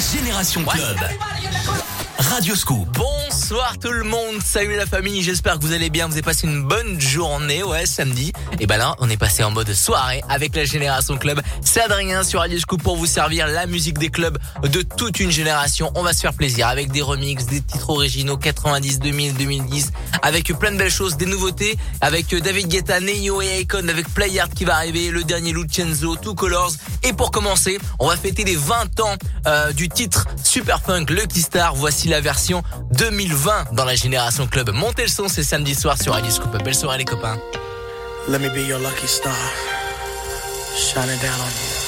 Génération Club. Radio Scoop. Bonsoir tout le monde, salut la famille, j'espère que vous allez bien, vous avez passé une bonne journée, ouais, samedi. Et ben là, on est passé en mode soirée avec la Génération Club. C'est Adrien sur Radio Scoop pour vous servir la musique des clubs de toute une génération. On va se faire plaisir avec des remixes, des titres originaux 90, 2000, 2010, avec plein de belles choses, des nouveautés, avec David Guetta, Neo et Icon, avec Playard qui va arriver, le dernier Lucenzo, Two Colors. Et pour commencer, on va fêter les 20 ans euh, du titre Super Funk Lucky Star. Voici la version 2020 dans la Génération Club. Montez le son, c'est samedi soir sur Radio Scoop. Belle soirée les copains. Let me be your lucky star, shining down on you.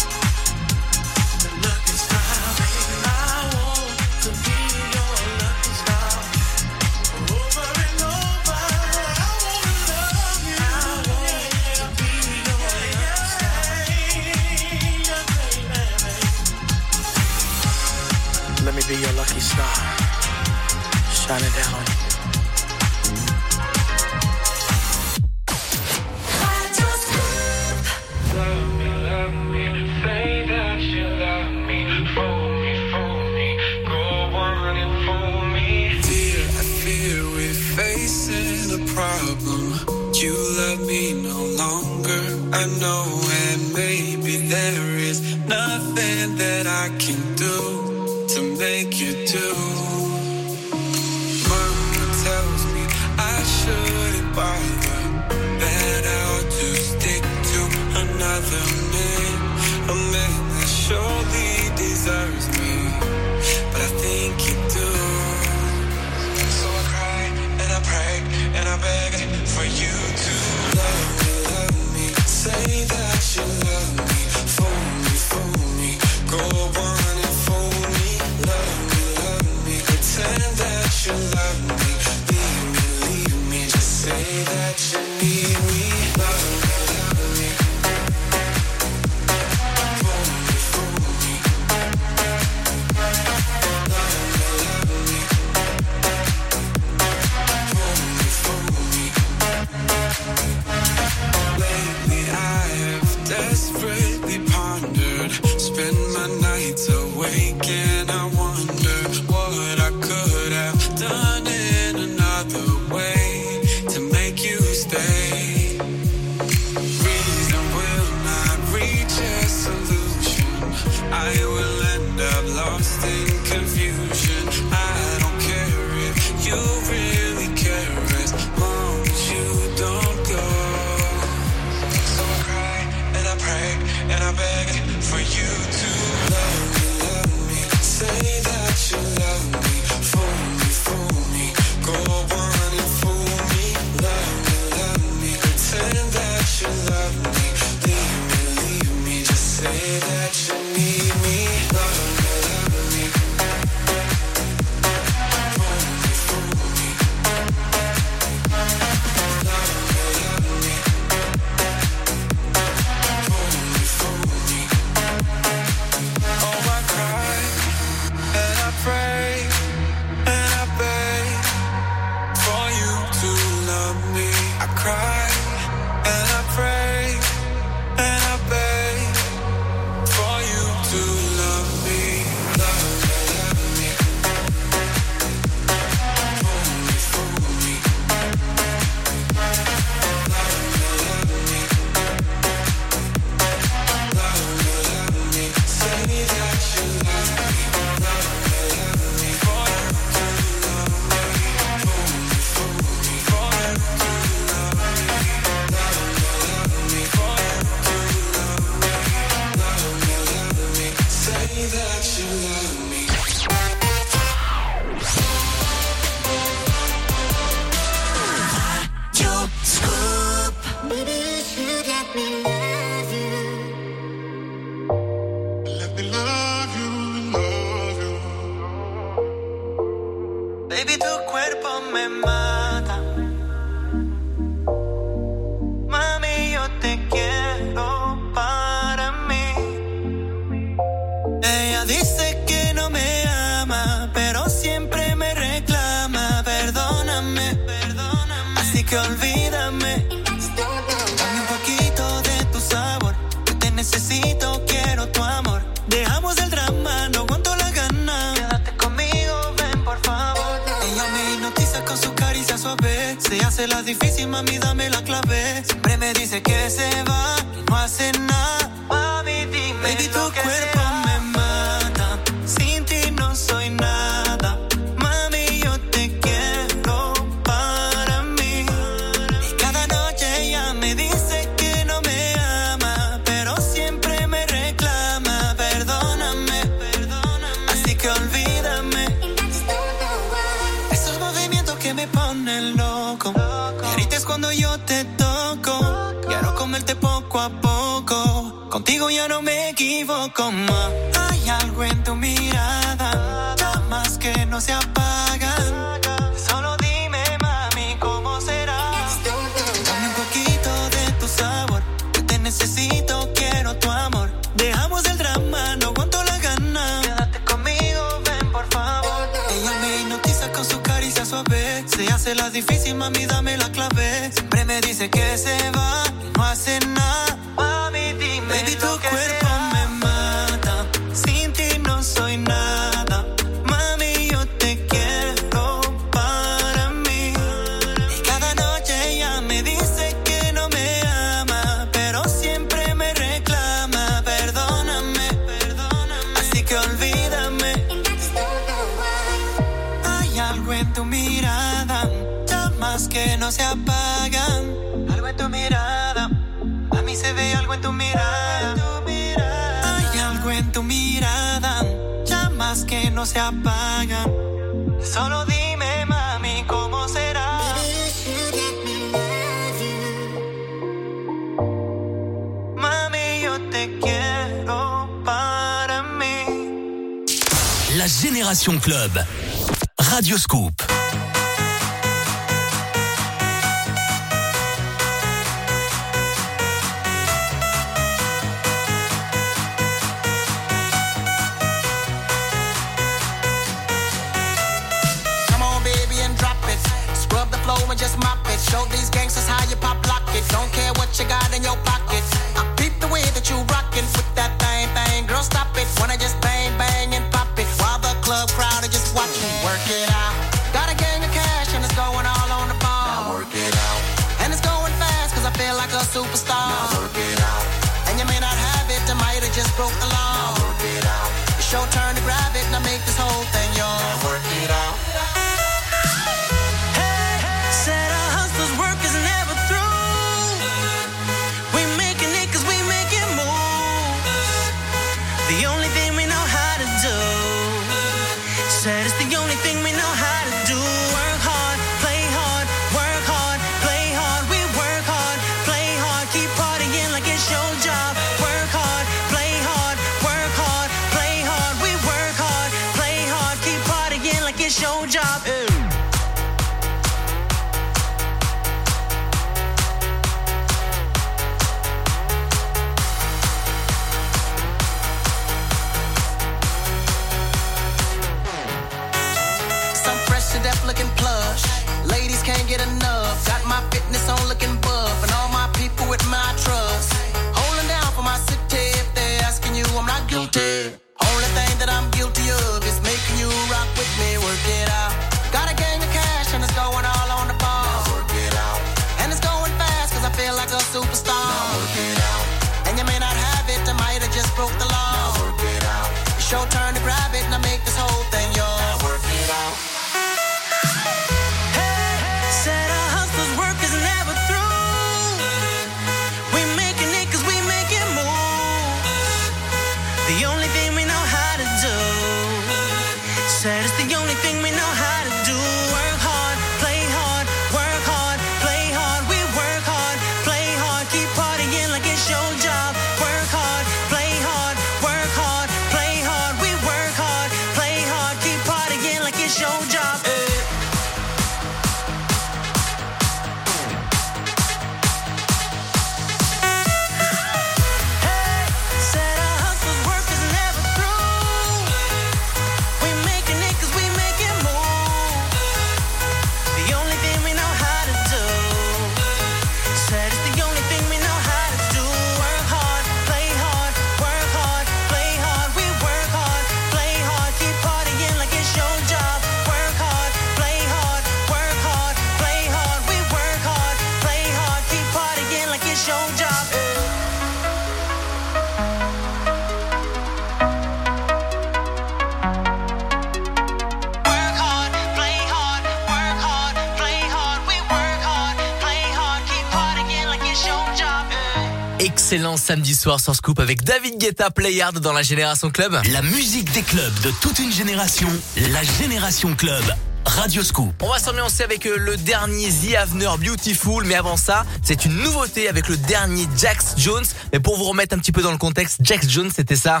soir sur Scoop avec David Guetta Playard dans la Génération Club. La musique des clubs de toute une génération, la Génération Club. Radio Scoop. On va s'ambiancer avec euh, le dernier The Avener Beautiful, mais avant ça, c'est une nouveauté avec le dernier Jax Jones. Mais pour vous remettre un petit peu dans le contexte, Jax Jones, c'était ça.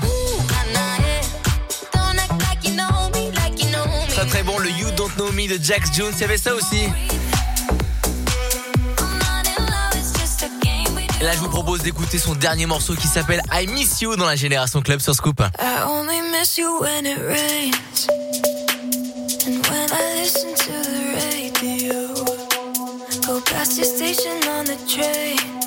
Très très bon, le You Don't Know Me de Jax Jones, il y avait ça aussi. Et là, je vous propose d'écouter son dernier morceau qui s'appelle I Miss You dans la Génération Club sur Scoop. I only miss you when it rains. And when I listen to the radio, go past your station on the train.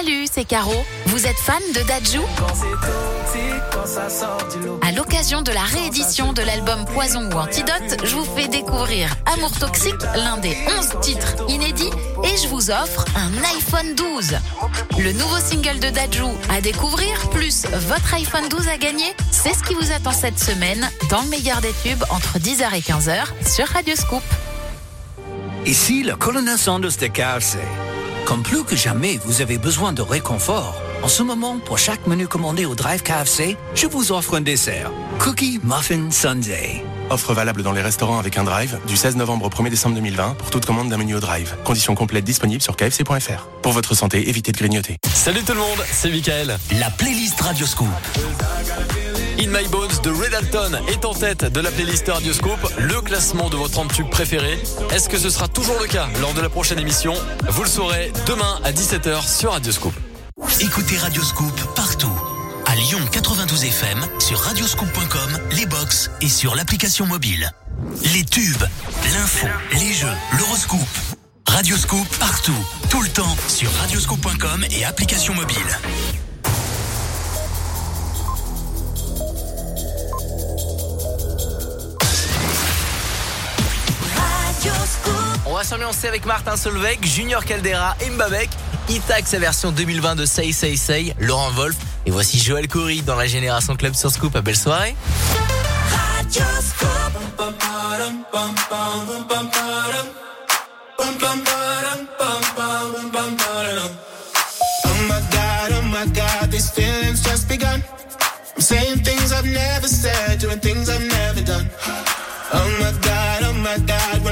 Salut, c'est Caro. Vous êtes fan de Dajou À l'occasion de la réédition de l'album Poison ou Antidote, je vous fais découvrir Amour Toxique, l'un des 11 titres inédits, et je vous offre un iPhone 12. Le nouveau single de Dajou à découvrir, plus votre iPhone 12 à gagner, c'est ce qui vous attend cette semaine dans le meilleur des tubes entre 10h et 15h sur Radio Scoop. Ici le colonel Sanders de. Comme plus que jamais vous avez besoin de réconfort, en ce moment, pour chaque menu commandé au Drive KFC, je vous offre un dessert. Cookie Muffin Sunday. Offre valable dans les restaurants avec un drive du 16 novembre au 1er décembre 2020 pour toute commande d'un menu au drive. Conditions complètes disponibles sur kfc.fr. Pour votre santé, évitez de grignoter. Salut tout le monde, c'est Michael. La playlist Radio Scoop. In My Bones de Red Alton est en tête de la playlist Radioscope, le classement de vos 30 tubes préférés. Est-ce que ce sera toujours le cas lors de la prochaine émission? Vous le saurez demain à 17h sur Radioscope. Écoutez Radioscope partout. À Lyon 92 FM, sur radioscope.com, les box et sur l'application mobile. Les tubes, l'info, les jeux, l'horoscope. Radioscope partout, tout le temps sur radioscope.com et application mobile. On va s'ambiancer avec Martin Solveig, Junior Caldera et Mbabek. Itax sa version 2020 de Say Say Say, Laurent Wolf. Et voici Joël Coury dans la Génération Club sur Scoop. À belle soirée. Oh my god, oh my god, these feelings just begun. I'm saying things I've never said, doing things I've never done. Oh my god,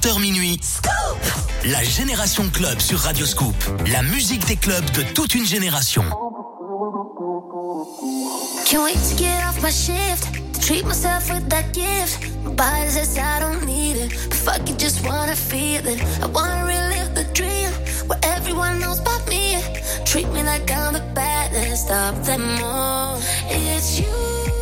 20h minuit. La Génération Club sur Radio Scoop. La musique des clubs de toute une génération. Can't wait to get off my shift. Treat myself with that gift. My body says I don't need it. But fuck it, just wanna feel it. I wanna relive the dream. Where everyone knows about me. Treat me like I'm the baddest of them all. It's you.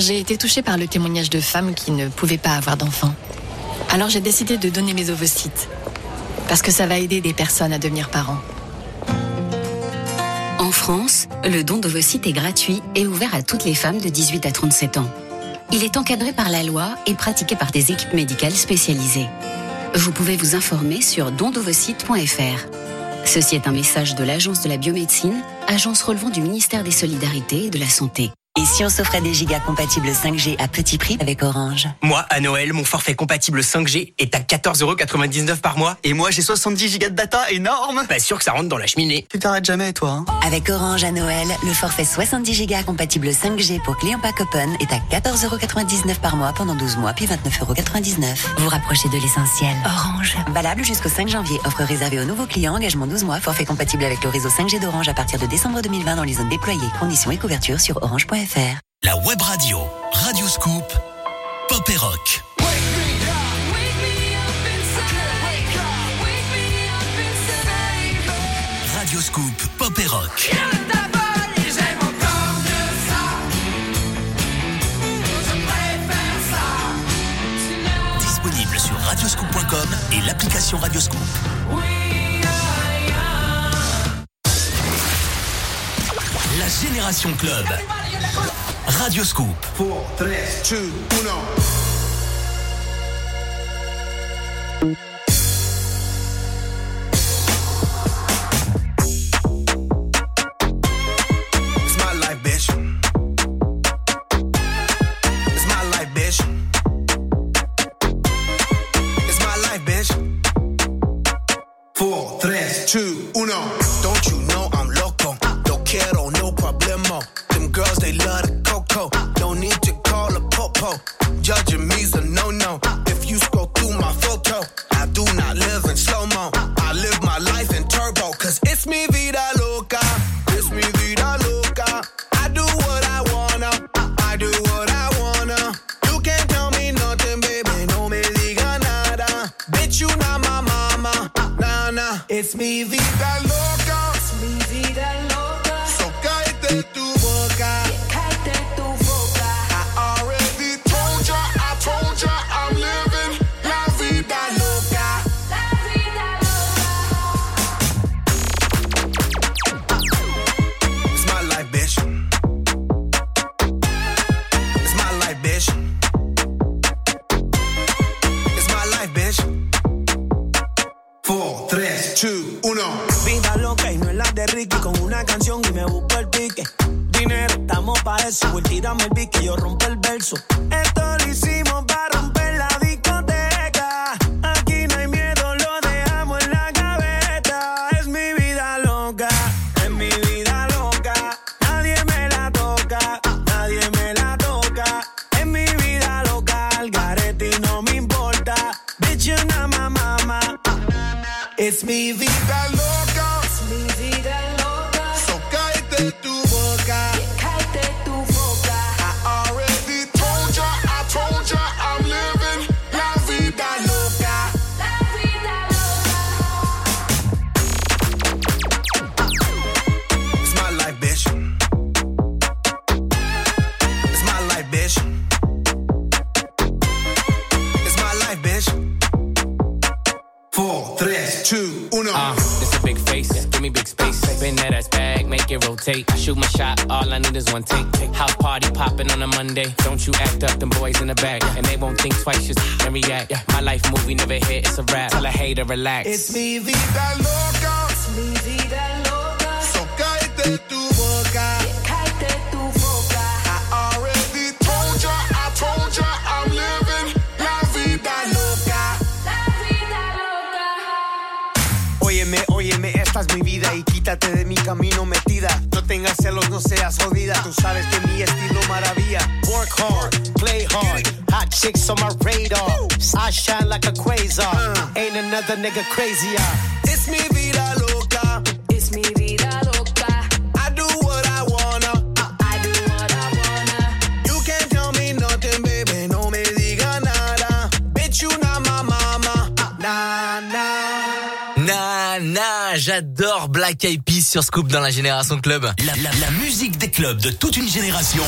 J'ai été touchée par le témoignage de femmes qui ne pouvaient pas avoir d'enfants. Alors j'ai décidé de donner mes ovocytes. Parce que ça va aider des personnes à devenir parents. En France, le don d'ovocytes est gratuit et ouvert à toutes les femmes de 18 à 37 ans. Il est encadré par la loi et pratiqué par des équipes médicales spécialisées. Vous pouvez vous informer sur dondovocytes.fr. Ceci est un message de l'Agence de la biomédecine, agence relevant du ministère des Solidarités et de la Santé. Et si on s'offrait des gigas compatibles 5G à petit prix avec Orange Moi, à Noël, mon forfait compatible 5G est à 14,99€ par mois. Et moi, j'ai 70 gigas de data énorme Pas sûr que ça rentre dans la cheminée. Tu t'arrêtes jamais, toi. hein Avec Orange à Noël, le forfait 70 Go compatible 5G pour clients pack open est à 14,99€ par mois pendant 12 mois, puis 29,99€. Vous rapprochez de l'essentiel. Orange. Valable jusqu'au 5 janvier. Offre réservée aux nouveaux clients, engagement 12 mois, forfait compatible avec le réseau 5G d'Orange à partir de décembre 2020 dans les zones déployées. Conditions et couverture sur orange.fr. La web radio, Radio Scoop, Pop et Rock. Radio Scoop, Pop et Rock. Disponible sur radioscoop.com et l'application Radioscoop. Génération Club. Radioscoop. 4, 3, 2, 1. It's my Judging me's a no-no. If you scroll through my photo, I do not live in slow-mo. I live my life in turbo, cause it's me vida loca. It's me vida loca. I do what I wanna. I do what I wanna. You can't tell me nothing, baby. No me diga nada. Bitch, you not my mama. Nah, nah. It's mi vida loca. Hater, relax. It's mi vida loca. Es mi vida loca. So cállate tu boca. Cállate tu boca. I already told ya, I told ya, I'm living la vida loca. La vida loca. Óyeme, óyeme, esta es mi vida y quítate de mi camino metida. No tengas celos, no seas jodida. Tú sabes que mi estilo maravilla. Work hard, play hard. Hot chicks on my radar. I shine like a quasar. Ain't another nigga crazier. It's mi vida loca. Es mi vida loca. I do what I wanna. I do what I wanna. You can't tell me nothing, baby. No me diga nada. Bitch, you not my mama. Uh. Nah, nah. Na na, j'adore Black Eyed Peas sur Scoop dans la Génération Club. La, la- la musique des clubs de toute une génération.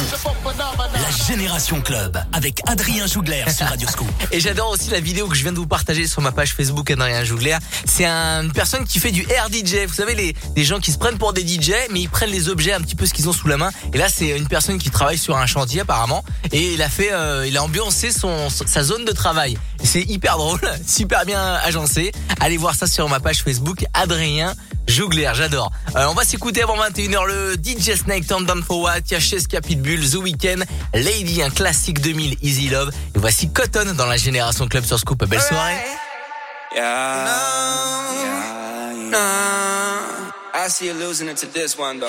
La Génération Club avec Adrien Jougler sur Radio Scoop. Et j'adore aussi la vidéo que je viens de vous partager sur ma page Facebook Adrien Jougler. C'est un- une personne qui fait du air DJ. Vous savez, les, les gens qui se prennent pour des DJ, mais ils prennent les objets un petit peu ce qu'ils ont sous la main. Et là, c'est une personne qui travaille sur un chantier apparemment. Et il a fait, euh, il a ambiancé son, sa zone de travail. C'est hyper drôle, super bien agencé. Allez voir ça sur ma page Facebook Adrien Jougler, j'adore. Euh, on va s'écouter avant 21h le DJ Snake Turn Down for What, il y a Cheska Pitbull, The Weeknd, Lady, un classique 2000, Easy Love. Et voici Cotton dans la Génération Club sur Scoop. Belle soirée. Yeah. Yeah, yeah. I see you losing it to this one though.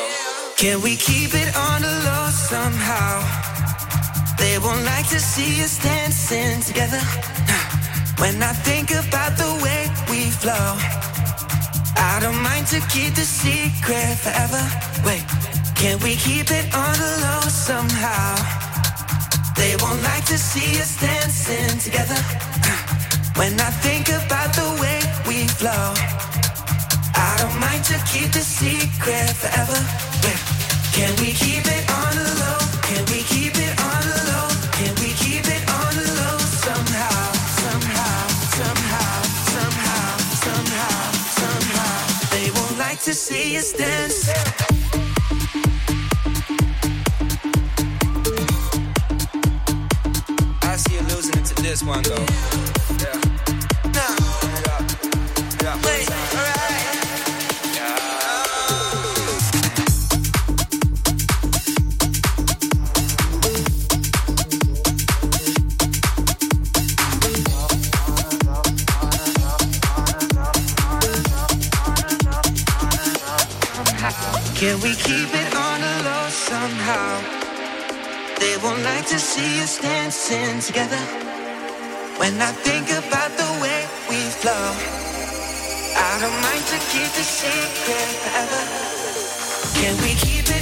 Can we keep it on the low somehow? They won't like to see us dancing together. When I think about the way we flow, I don't mind to keep the secret forever. Wait, can we keep it on the low somehow? They won't like to see us dancing together. Uh, when I think about the way we flow, I don't mind to keep the secret forever. Wait, can we keep it on the low? Can we keep see us dance. I see you losing it to this one though. Yeah. Dancing together. When I think about the way we flow, I don't mind to keep the secret forever. Can we keep it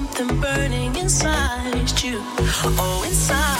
something burning inside you, oh, inside.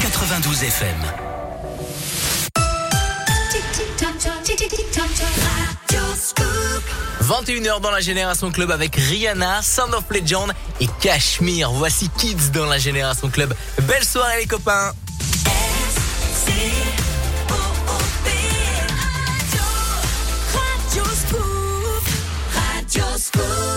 92 FM. Radio 21h dans la Génération Club avec Rihanna, Sound of Legend et Cashmere. Voici Kids dans la Génération Club. Belle soirée les copains. Radio Scoop. Radio Scoop.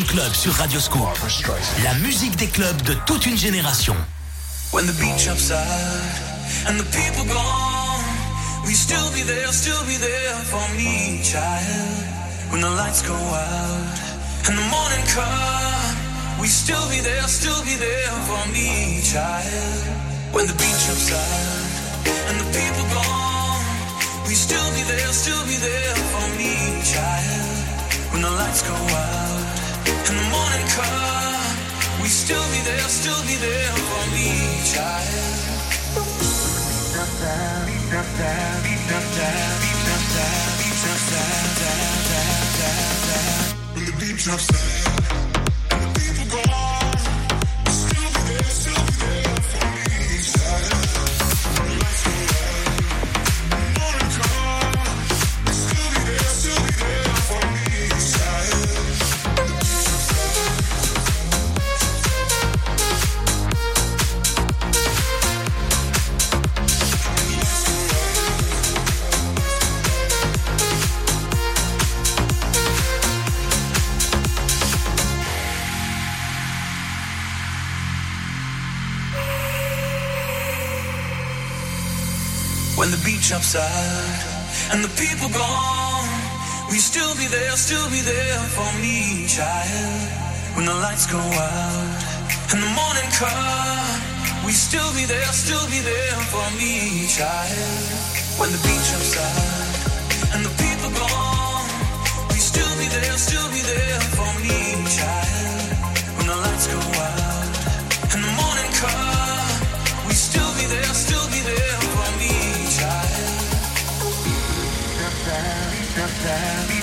Club sur Radio Scoop. La musique des clubs de toute une génération. When the beach upside and the people gone, we still be there, still be there for me, child. When the lights go out and the morning come, we still be there, still be there for me, child. When the beach upside and the people gone, we still be there, still be there for me, child. When the lights go out morning come, we still be there, still be there for me, child. When the beach upside and the people gone, we still be there, still be there for me, child. When the lights go out and the morning come, we still be there, still be there for me, child. When the beach upside and the people gone, we still be there, still be there for me, child. When the lights go out and the morning come, Radio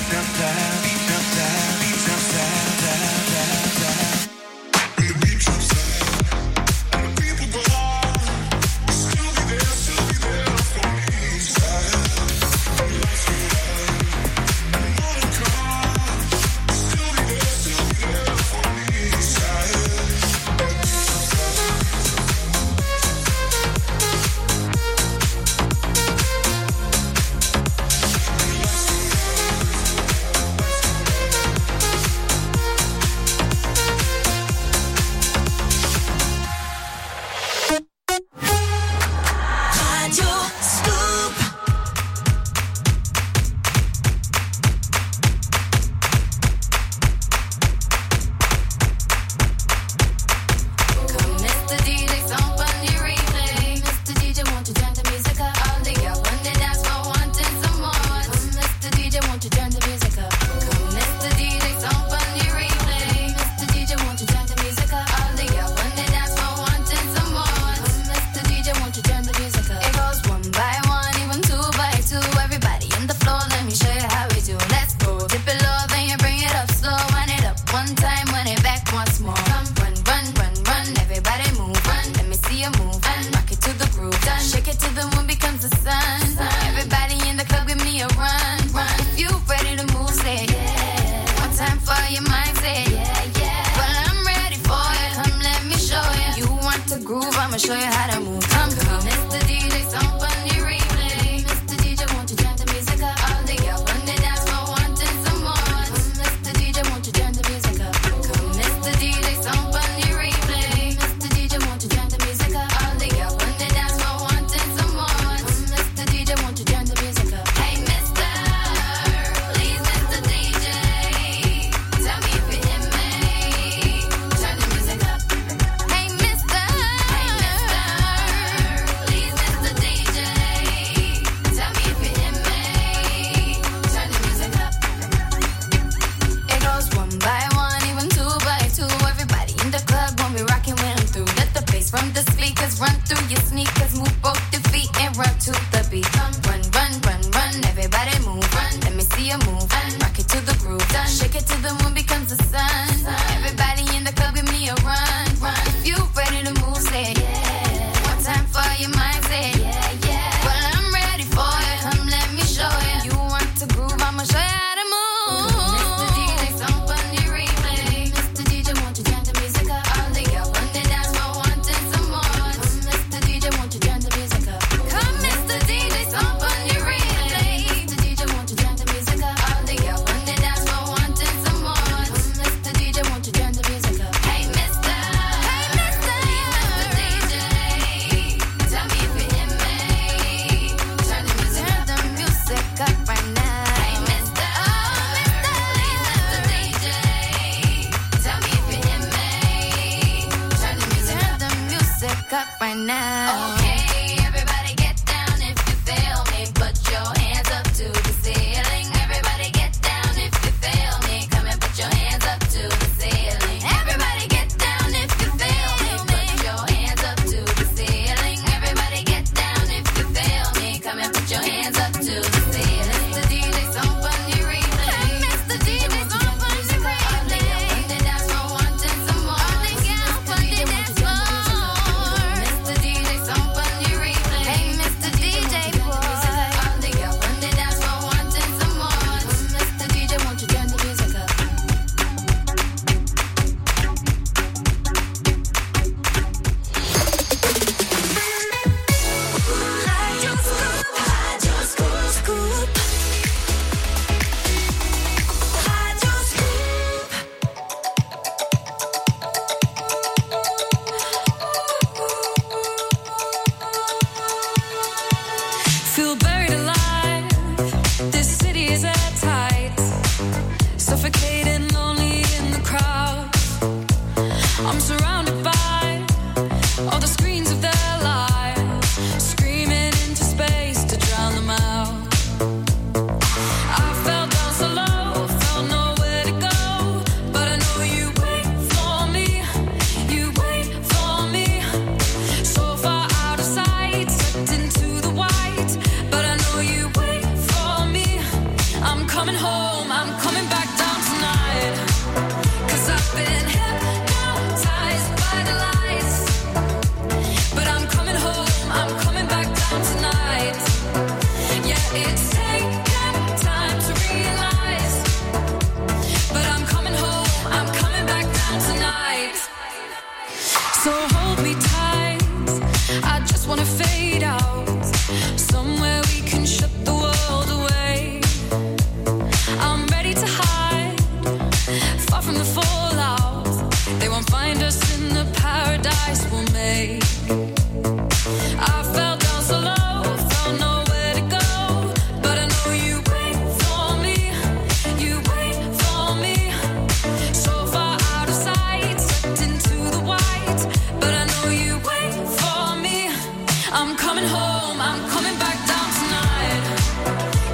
coming home, I'm coming back down tonight.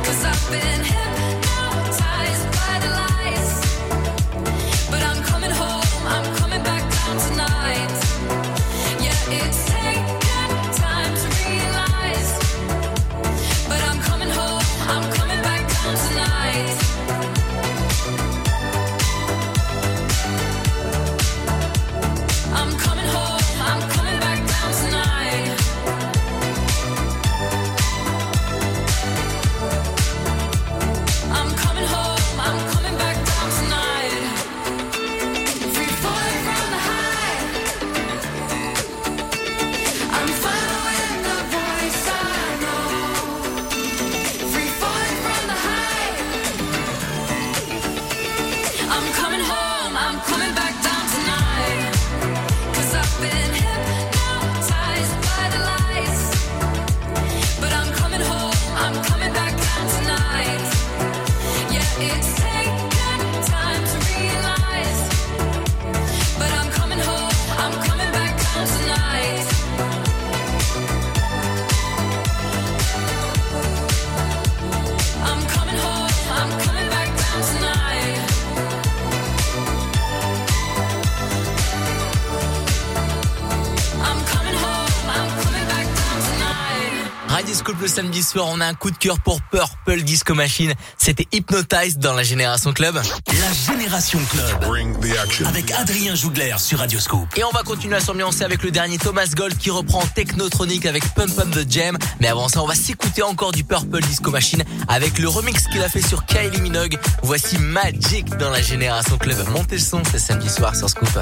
Cause I've been hypnotized. samedi soir, on a un coup de cœur pour Purple Disco Machine. C'était Hypnotized dans la Génération Club. La Génération Club. Bring the action. Avec Adrien Jougler sur Radio Radioscope. Et on va continuer à s'ambiancer avec le dernier Thomas Gold qui reprend Technotronic avec Pump Up the Jam. Mais avant ça, on va s'écouter encore du Purple Disco Machine avec le remix qu'il a fait sur Kylie Minogue. Voici Magic dans la Génération Club. Montez le son, c'est samedi soir sur Scoop.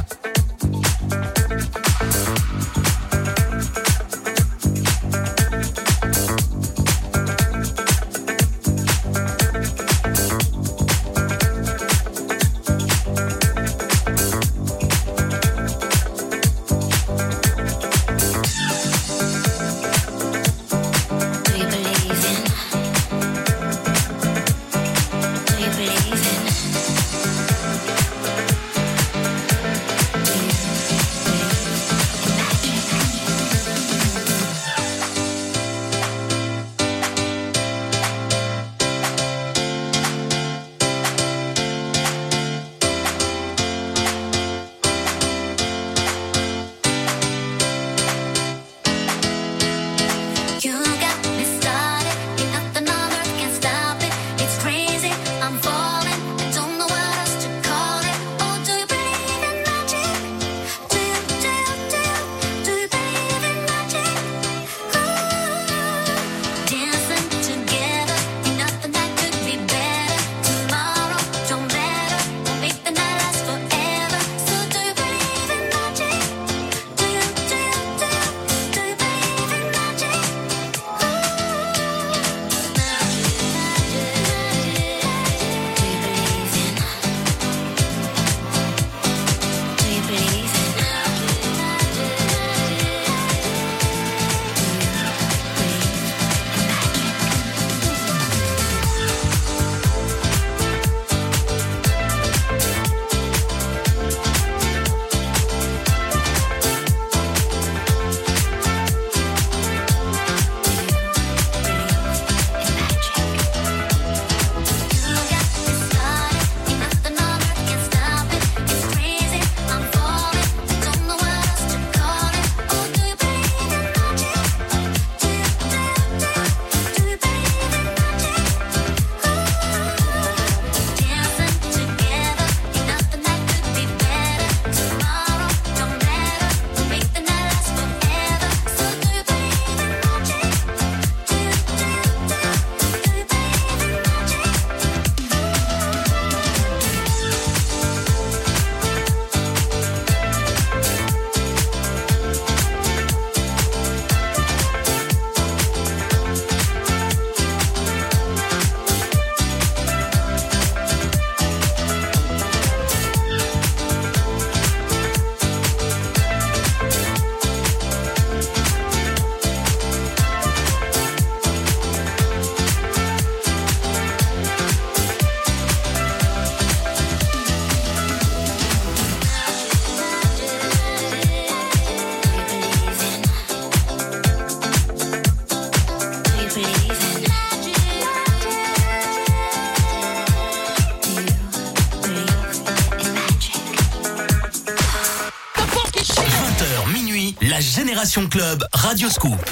Club, Radio Scoop.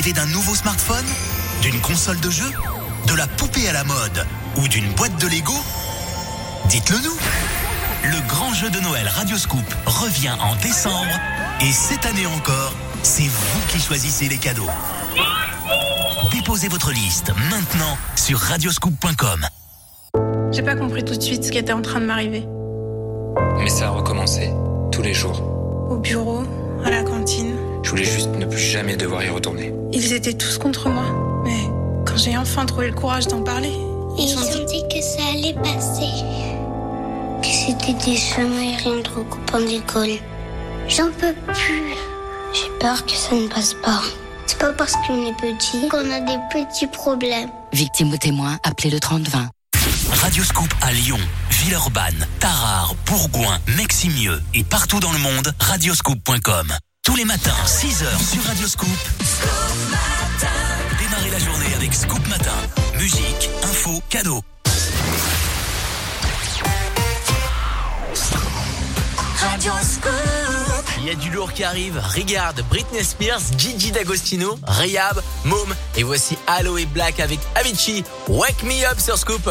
D'un nouveau smartphone D'une console de jeu De la poupée à la mode Ou d'une boîte de Lego? Dites-le nous Le grand jeu de Noël Radio Scoop revient en décembre. Et cette année encore, c'est vous qui choisissez les cadeaux. Déposez votre liste maintenant sur radioscoop.com. J'ai pas compris tout de suite ce qui était en train de m'arriver. Mais ça a recommencé, tous les jours. Au bureau, à la cantine. Je voulais juste ne plus jamais devoir y retourner. Ils étaient tous contre moi. Mais quand j'ai enfin trouvé le courage d'en parler, Ils ont dit que ça allait passer. Que c'était des chemins et rien de recoupant d'école. J'en peux plus. J'ai peur que ça ne passe pas. C'est pas parce qu'on est petit qu'on a des petits problèmes. Victime ou témoin, appelez le 3020. Radioscoop à Lyon, Villeurbanne, Tarare, Bourgoin, Meximieux et partout dans le monde, radioscoop.com. Tous les matins, 6h sur Radioscoop. Démarrez la journée avec Scoop Matin. Musique, info, cadeaux. Il y a du lourd qui arrive. Regarde, Britney Spears, Gigi D'Agostino, Rayab, Mom. Et voici Halo et Black avec Avicii. Wake me up sur Scoop.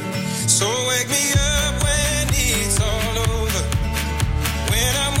So wake me up when it's all over. When I'm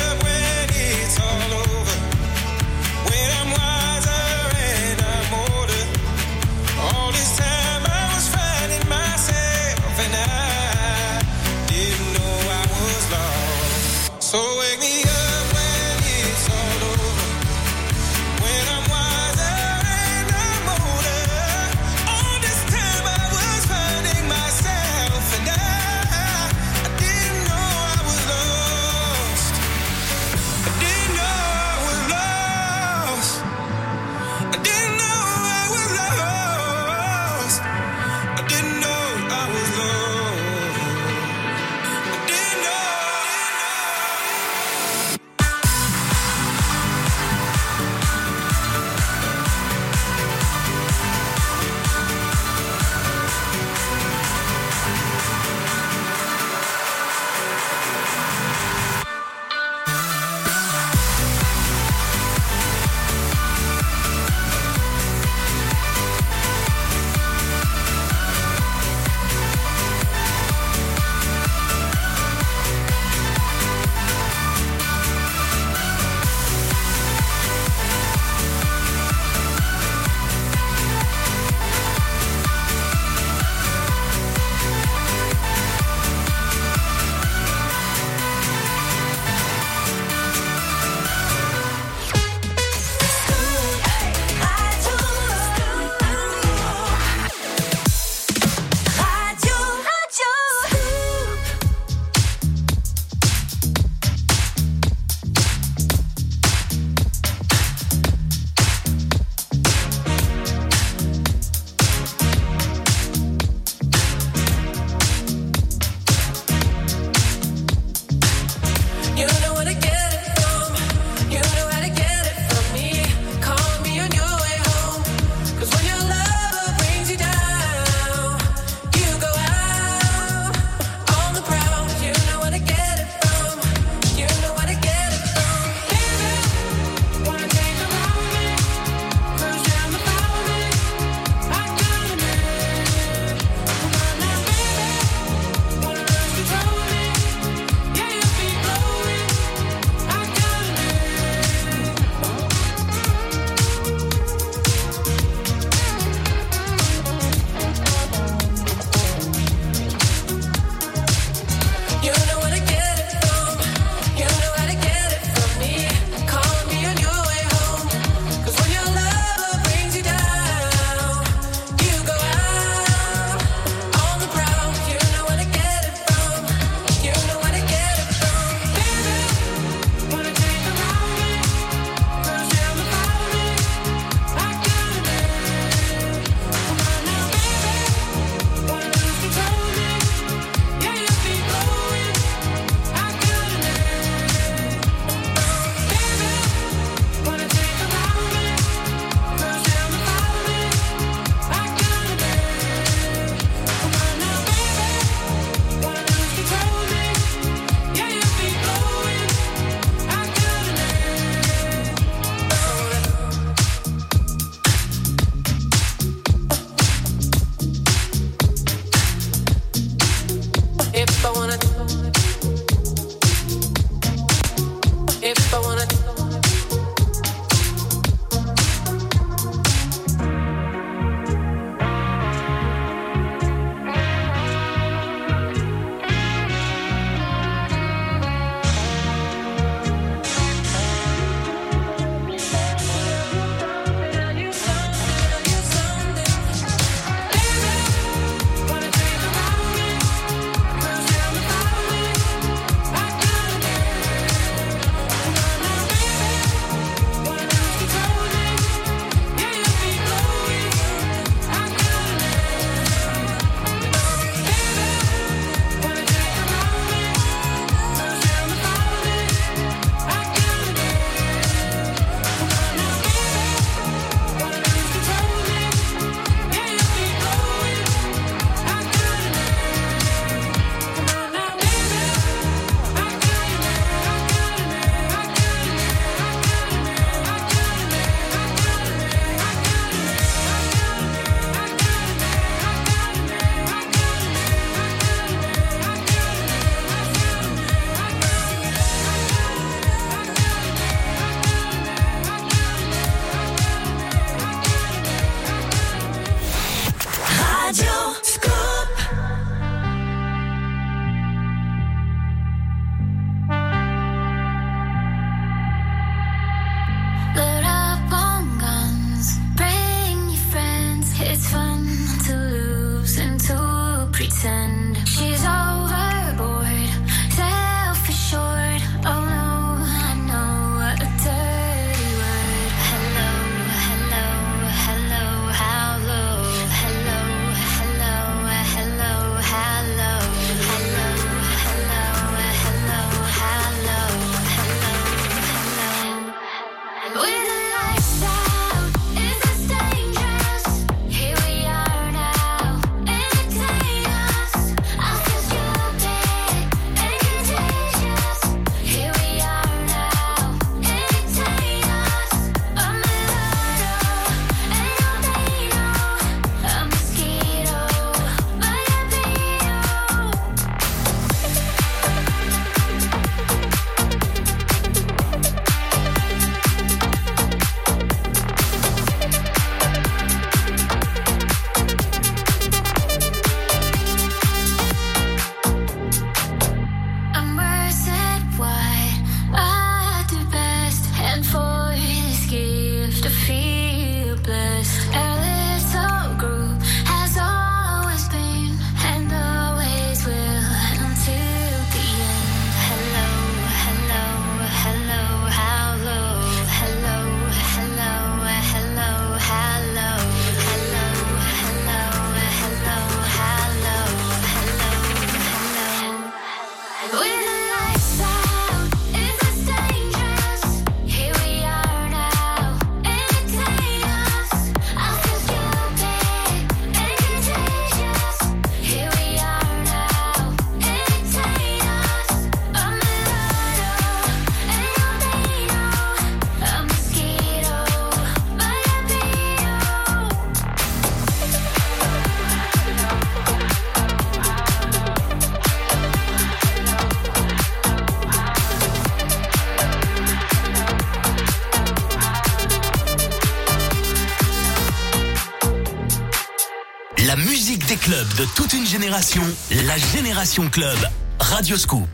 génération, la Génération Club. Radioscoop.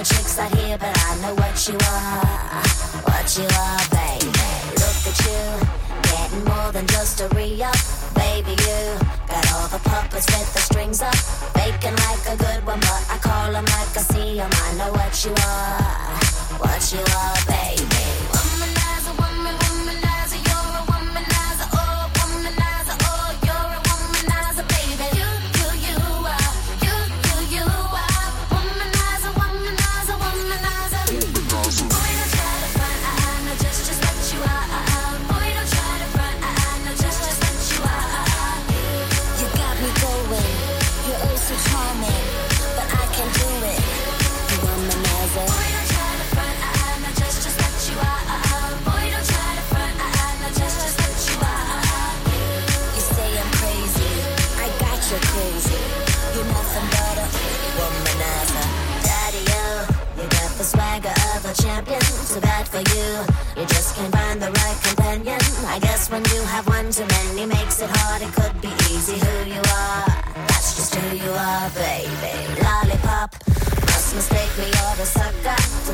other chicks out here, but I know what you are, what you are, baby. Look at you, getting more than just a re-up, baby. You got all the puppets with the strings up, baking like a good one, but I call 'em like I see 'em. I know what you are, what you are, baby. Mistake me, you're the sucker.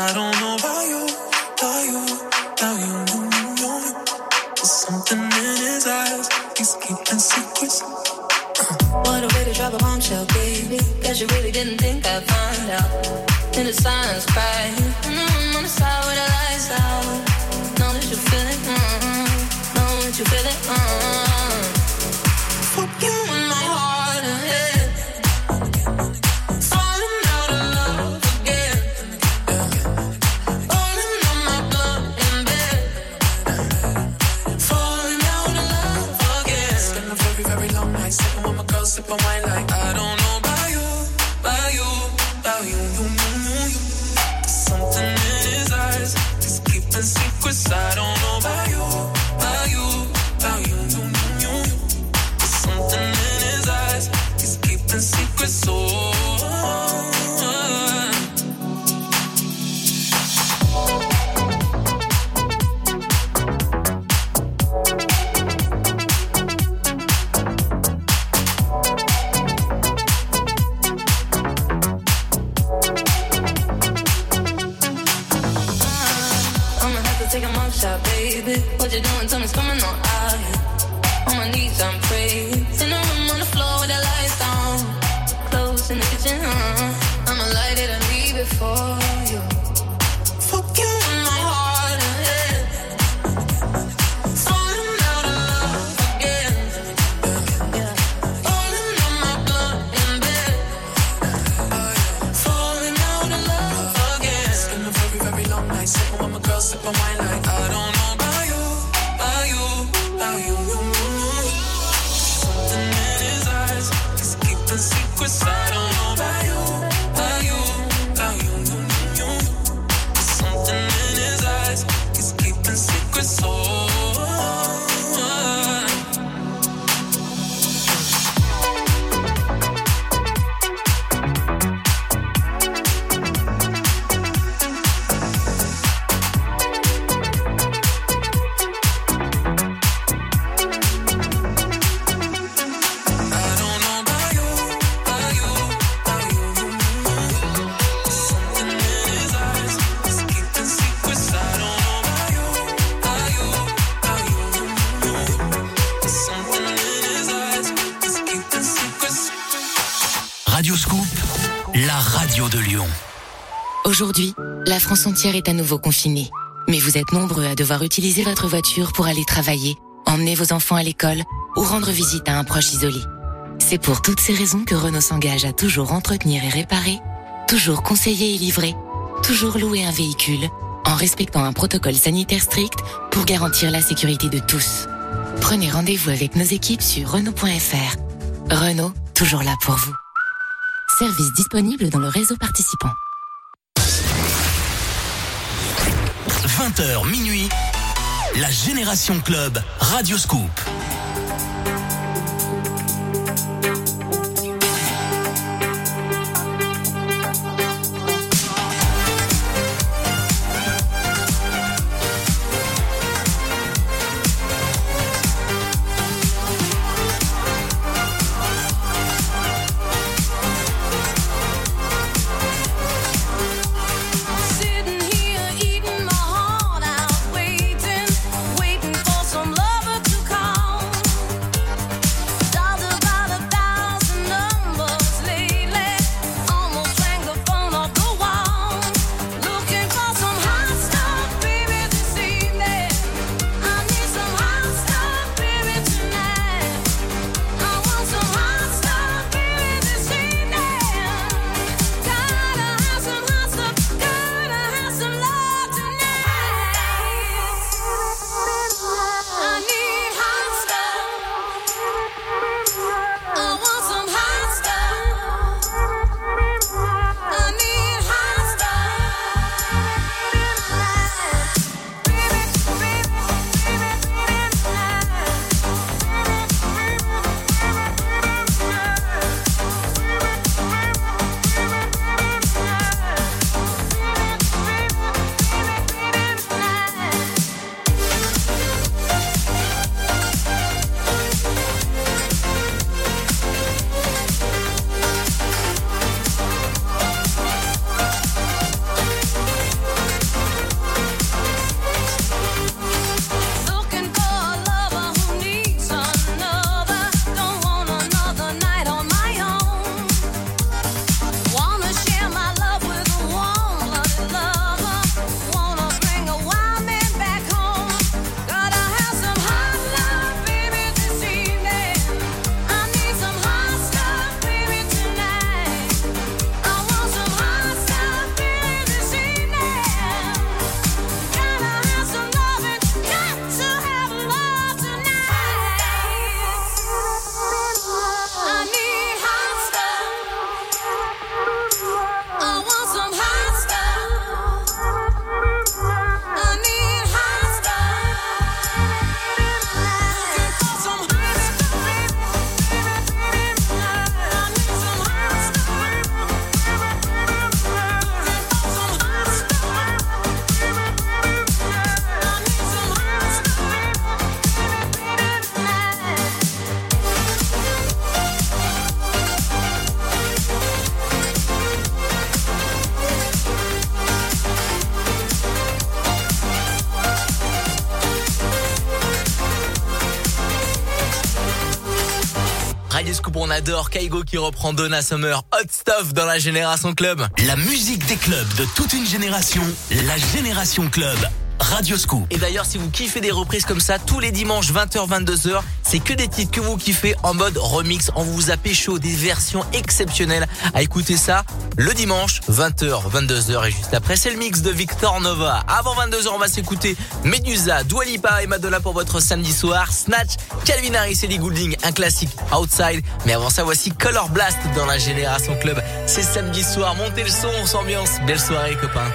I don't know why you, about you, about you, you, you, you. There's something in his eyes, he's keeping secrets. Uh. What a way to drop a bombshell, baby. Cause you really didn't think I'd find out. And the silence, crying. Mm-hmm, on the side the lights out. That you mm-hmm, that you. Aujourd'hui, la France entière est à nouveau confinée. Mais vous êtes nombreux à devoir utiliser votre voiture pour aller travailler, emmener vos enfants à l'école ou rendre visite à un proche isolé. C'est pour toutes ces raisons que Renault s'engage à toujours entretenir et réparer, toujours conseiller et livrer, toujours louer un véhicule, en respectant un protocole sanitaire strict pour garantir la sécurité de tous. Prenez rendez-vous avec nos équipes sur Renault.fr. Renault, toujours là pour vous. Service disponible dans le réseau participant. 20h minuit, la Génération Club, Radio Scoop. Adore Kaigo qui reprend Donna Summer, Hot Stuff dans la Génération Club. La musique des clubs de toute une génération, la Génération Club. Radio Scoop. Et d'ailleurs, si vous kiffez des reprises comme ça, tous les dimanches 20h, 22h, c'est que des titres que vous kiffez en mode remix. On vous a pécho des versions exceptionnelles à écouter ça le dimanche 20h, 22h. Et juste après, c'est le mix de Victor Nova. Avant 22h, on va s'écouter Medusa, Dua Lipa et Madonna pour votre samedi soir. Snatch, Calvin Harris et Lee Goulding, un classique Outside. Mais avant ça, voici Color Blast dans la Génération Club. C'est samedi soir, montez le son, on s'ambiance. Belle soirée, copains.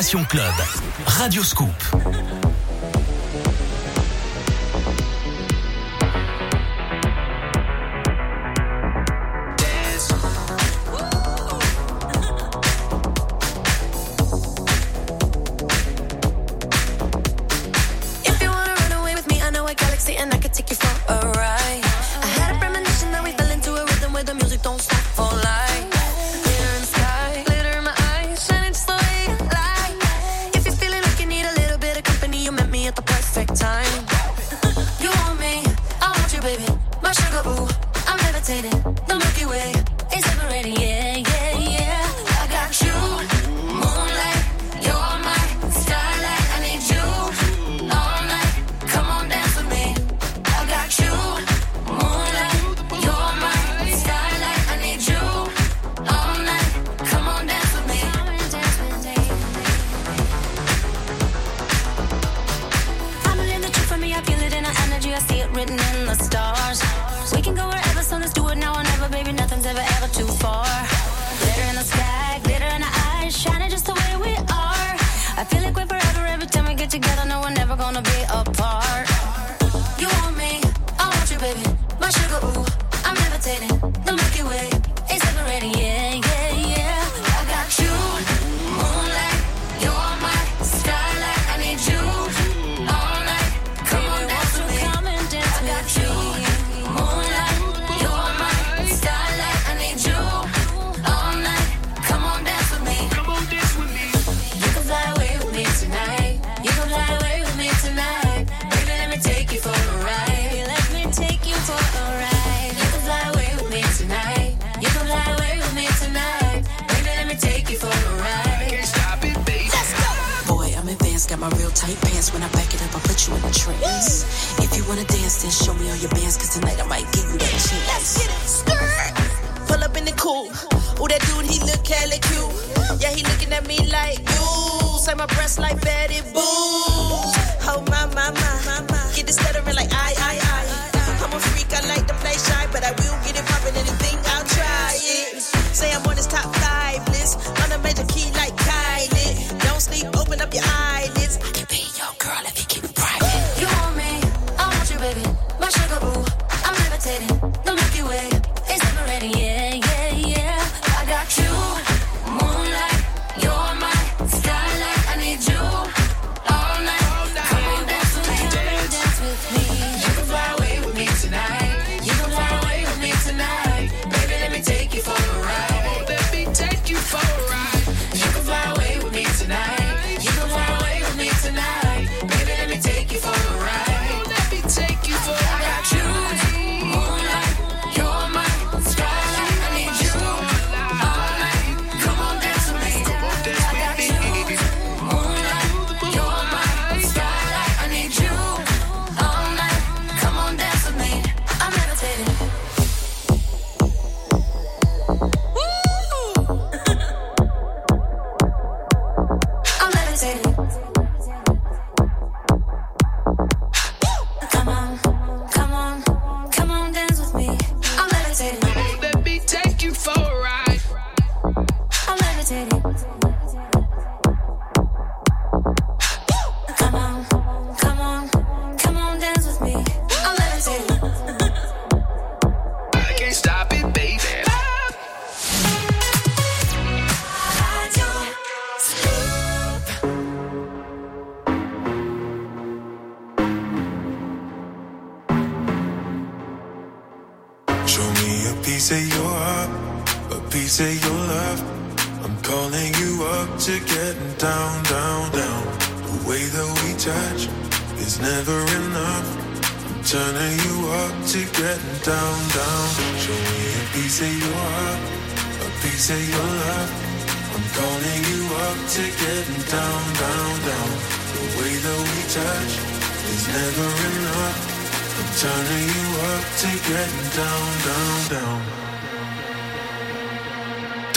Club. Radio Scoop. eyes.